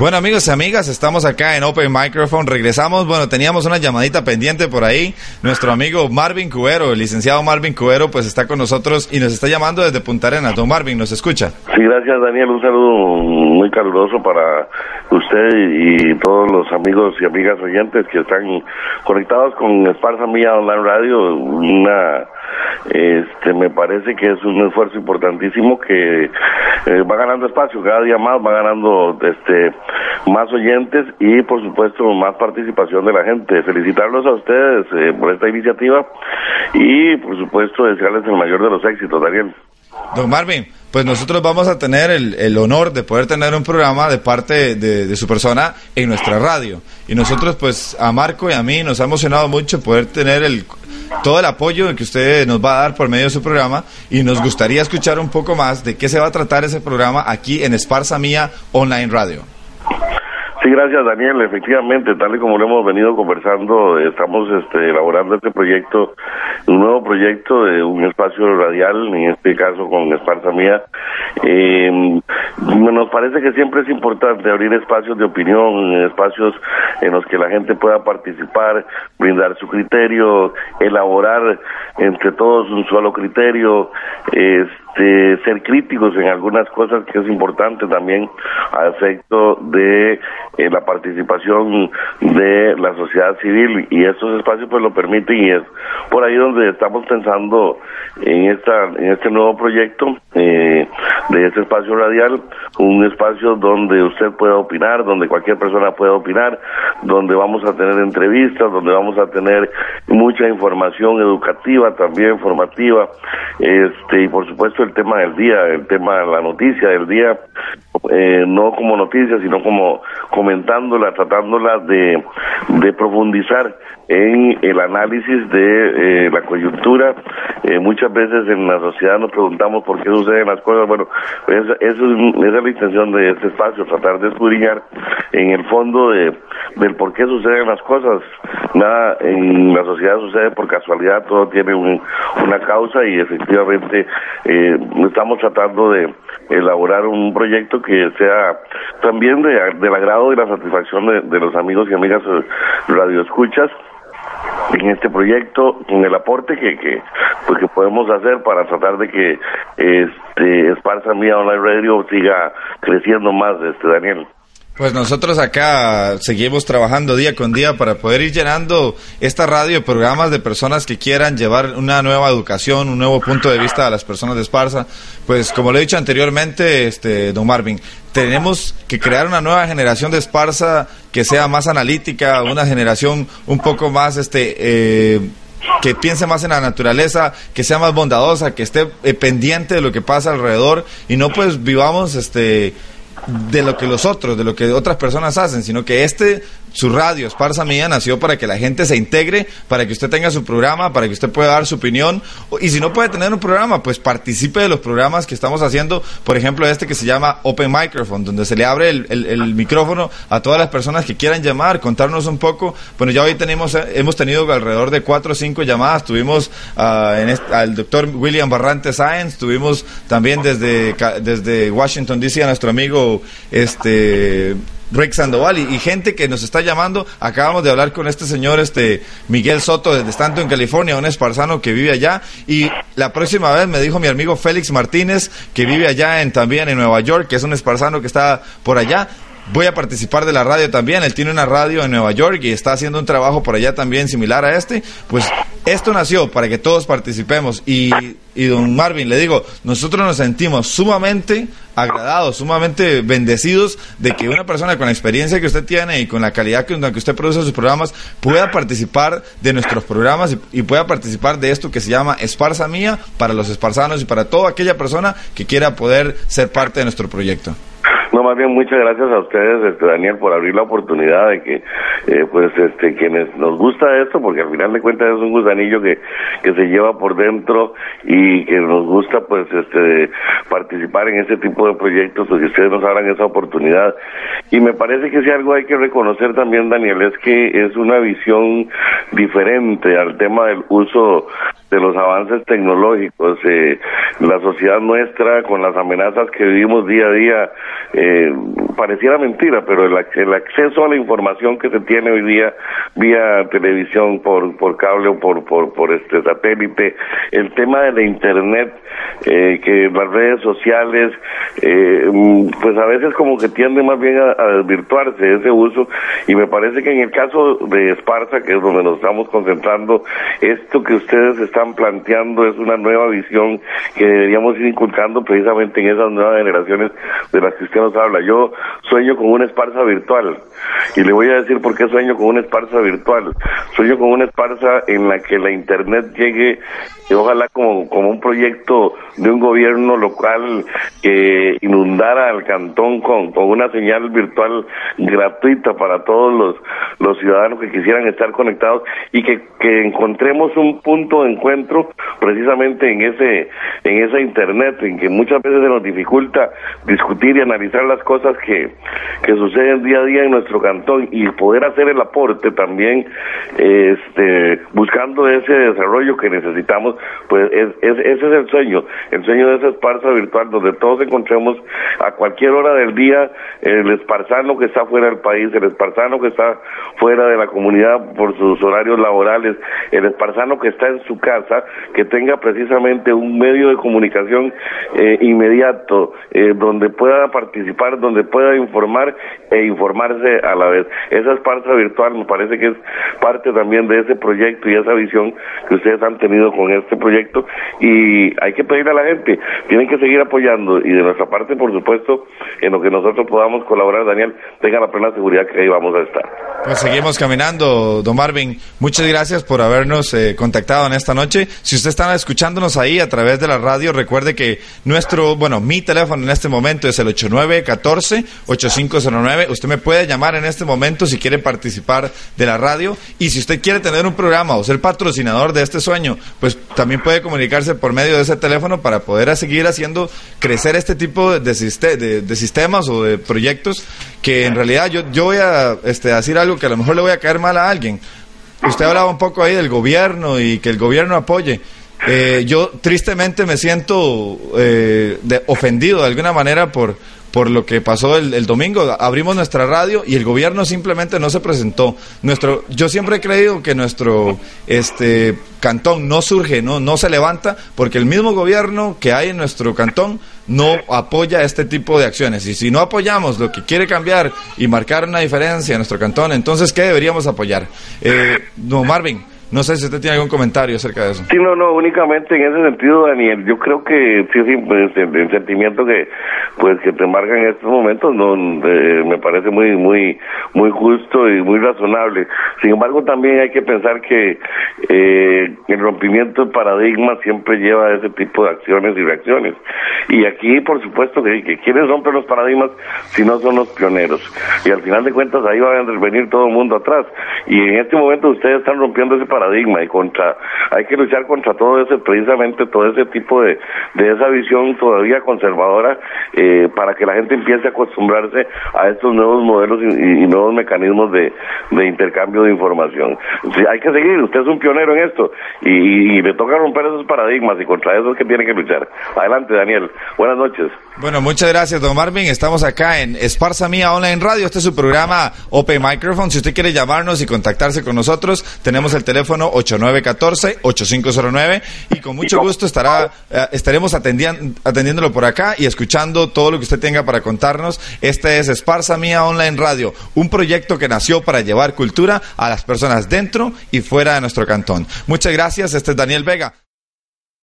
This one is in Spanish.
Bueno amigos y amigas, estamos acá en Open Microphone, regresamos, bueno, teníamos una llamadita pendiente por ahí, nuestro amigo Marvin Cubero, el licenciado Marvin Cubero, pues está con nosotros y nos está llamando desde Punta Arenas. Don Marvin, ¿nos escucha? Sí, gracias Daniel, un saludo muy caluroso para usted y todos los amigos y amigas oyentes que están conectados con Esparza Mía Online Radio, una este me parece que es un esfuerzo importantísimo que eh, va ganando espacio. Cada día más va ganando este más oyentes y por supuesto más participación de la gente felicitarlos a ustedes eh, por esta iniciativa y por supuesto desearles el mayor de los éxitos Daniel Don Marvin, pues nosotros vamos a tener el, honor de poder tener un programa de parte de, su persona en nuestra radio. Y nosotros, pues a Marco y a mí nos ha emocionado mucho poder tener el, todo el apoyo que usted nos va a dar por medio de su programa y nos gustaría escuchar un poco más de qué se va a tratar ese programa aquí en Esparza Mía Online Radio. Sí, gracias Daniel. Efectivamente, tal y como lo hemos venido conversando, estamos este, elaborando este proyecto, un nuevo proyecto de un espacio radial, en este caso con Esparza Mía. Eh, nos parece que siempre es importante abrir espacios de opinión, espacios en los que la gente pueda participar, brindar su criterio, elaborar entre todos un solo criterio, este, ser críticos en algunas cosas que es importante también a efecto de eh, la participación de la sociedad civil. Y estos espacios pues lo permiten y es por ahí donde estamos pensando en esta en este nuevo proyecto eh, de este espacio radial un espacio donde usted pueda opinar donde cualquier persona pueda opinar donde vamos a tener entrevistas donde vamos a tener mucha información educativa también formativa este y por supuesto el tema del día el tema de la noticia del día eh, no como noticia sino como comentándola, tratándola de, profundizar en el análisis de eh, la coyuntura. Eh, muchas veces en la sociedad nos preguntamos por qué suceden las cosas. Bueno, esa, es, esa la intención de este espacio, tratar de escudriñar en el fondo de, del por qué suceden las cosas. Nada en la sociedad sucede por casualidad, todo tiene una causa y efectivamente eh, estamos tratando de elaborar un proyecto que sea también de, del agrado y la satisfacción de, los amigos y amigas radioescuchas en este proyecto con el aporte que, que pues que podemos hacer para tratar de que este Esparza Mía Online Radio siga creciendo más este Daniel. Pues nosotros acá seguimos trabajando día con día para poder ir llenando esta radio de programas de personas que quieran llevar una nueva educación, un nuevo punto de vista a las personas de Esparza. Pues como lo he dicho anteriormente, este, don Marvin, tenemos que crear una nueva generación de Esparza que sea más analítica, una generación un poco más, este, eh, que piense más en la naturaleza, que sea más bondadosa, que esté eh, pendiente de lo que pasa alrededor y no pues vivamos, este, de lo que los otros, de lo que otras personas hacen, sino que este, su radio, Esparza Mía, nació para que la gente se integre, para que usted tenga su programa, para que usted pueda dar su opinión. Y si no puede tener un programa, pues participe de los programas que estamos haciendo, por ejemplo, este que se llama Open Microphone, donde se le abre el, micrófono a todas las personas que quieran llamar, contarnos un poco. Bueno, ya hoy tenemos, hemos tenido alrededor de cuatro o cinco llamadas. Tuvimos uh, en al doctor William Barrante Sáenz, tuvimos también desde, desde Washington DC a nuestro amigo este Rick Sandoval y, gente que nos está llamando. Acabamos de hablar con este señor, este Miguel Soto, desde Stanton, California, un esparzano que vive allá. Y la próxima vez me dijo mi amigo Félix Martínez, que vive allá en, también en Nueva York, que es un esparzano que está por allá voy a participar de la radio también. Él tiene una radio en Nueva York y está haciendo un trabajo por allá también similar a este. Pues esto nació para que todos participemos. Y, y don Marvin, le digo, nosotros nos sentimos sumamente agradados, sumamente bendecidos de que una persona con la experiencia que usted tiene y con la calidad con la que usted produce sus programas pueda participar de nuestros programas y, pueda participar de esto que se llama Esparza Mía para los esparzanos y para toda aquella persona que quiera poder ser parte de nuestro proyecto. No, más bien muchas gracias a ustedes, este, Daniel, por abrir la oportunidad de que, eh, pues, este, quienes esto, porque al final de cuentas es un gusanillo que, que se lleva por dentro y que nos gusta, pues, este, participar en este tipo de proyectos, que ustedes nos abran esa oportunidad. Y me parece que si algo hay que reconocer también, Daniel, es que es una visión diferente al tema del uso de los avances tecnológicos. Eh, la sociedad nuestra, con las amenazas que vivimos día a día, eh, pareciera mentira, pero el, el, acceso a la información que se tiene hoy día vía televisión, por, por cable o por, por, por este satélite, el tema de la Internet, eh, que las redes sociales, eh, pues a veces como que tiende más bien a, a desvirtuarse ese uso y me parece que en el caso de Esparza, que es donde nos estamos concentrando, esto que ustedes están planteando es una nueva visión que deberíamos ir inculcando precisamente en esas nuevas generaciones de las que usted nos habla. Yo sueño con una Esparza virtual y le voy a decir por qué sueño con una Esparza virtual. Sueño con una Esparza en la que la Internet llegue ojalá como, como un proyecto de un gobierno local que inundara al cantón con, con una señal virtual gratuita para todos los, los ciudadanos que quisieran estar conectados y que, que encontremos un punto de encuentro precisamente en ese en esa internet en que muchas veces se nos dificulta discutir y analizar las cosas que, que suceden día a día en nuestro cantón y poder hacer el aporte también este buscando ese desarrollo que necesitamos pues es, ese es el sueño el sueño de esa esparza virtual donde todos encontremos a cualquier hora del día el esparzano que está fuera del país el esparzano que está fuera de la comunidad por sus horarios laborales el esparzano que está en su casa que tenga precisamente un medio de comunicación eh, inmediato eh, donde pueda participar donde pueda informar e informarse a la vez esa esparza virtual me parece que es parte también de ese proyecto y esa visión que ustedes han tenido con este proyecto y hay que pedirle a la gente, tienen que seguir apoyando y de nuestra parte, por supuesto, en lo que nosotros podamos colaborar, Daniel, tenga la plena seguridad que ahí vamos a estar. Pues seguimos caminando, don Marvin. Muchas gracias por habernos eh, contactado en esta noche. Si usted está escuchándonos ahí a través de la radio, recuerde que nuestro, bueno, mi teléfono en este momento es el 8914-8509. Usted me puede llamar en este momento si quiere participar de la radio y si usted quiere tener un programa o ser patrocinador de este sueño, pues también puede comunicarse por medio de ese teléfono para poder seguir haciendo crecer este tipo de, sistemas o de proyectos que en realidad yo, yo voy a este, decir algo que a lo mejor le voy a caer mal a alguien. Usted hablaba un poco ahí del gobierno y que el gobierno apoye. Eh, yo tristemente me siento eh, de, ofendido de alguna manera por, por lo que pasó el, el, domingo. Abrimos nuestra radio y el gobierno simplemente no se presentó. Nuestro, yo siempre he creído que nuestro este cantón no surge, no, no se levanta, porque el mismo gobierno que hay en nuestro cantón no apoya este tipo de acciones. Y si no apoyamos lo que quiere cambiar y marcar una diferencia en nuestro cantón, entonces ¿qué deberíamos apoyar? Eh, no, Marvin. No sé si usted tiene algún comentario acerca de eso. Sí, no, no, únicamente en ese sentido, Daniel. Yo creo que sí, sí, pues, el, el sentimiento que pues que te marca en estos momentos no eh, me parece muy muy muy justo y muy razonable. Sin embargo, también hay que pensar que eh, el rompimiento de paradigmas siempre lleva a ese tipo de acciones y reacciones. Y aquí, por supuesto, que, que quienes rompen los paradigmas si no son los pioneros. Y al final de cuentas ahí va a venir todo el mundo atrás. Y en este momento ustedes están rompiendo ese paradigma paradigma y contra hay que luchar contra todo ese precisamente todo ese tipo de, de esa visión todavía conservadora eh, para que la gente empiece a acostumbrarse a estos nuevos modelos y, y nuevos mecanismos de, de, intercambio de información. Sí, hay que seguir usted es un pionero en esto y, y le toca romper esos paradigmas y contra eso es que tiene que luchar. Adelante Daniel. Buenas noches. Bueno muchas gracias don Marvin. Estamos acá en Esparza Mía Online Radio. Este es su programa Open Microphone. Si usted quiere llamarnos y contactarse con nosotros tenemos el teléfono 8914-8509 y con mucho gusto estará, eh, estaremos atendiendo, atendiéndolo por acá y escuchando todo lo que usted tenga para contarnos. Este es Esparza Mía Online Radio, un proyecto que nació para llevar cultura a las personas dentro y fuera de nuestro cantón. Muchas gracias, este es Daniel Vega.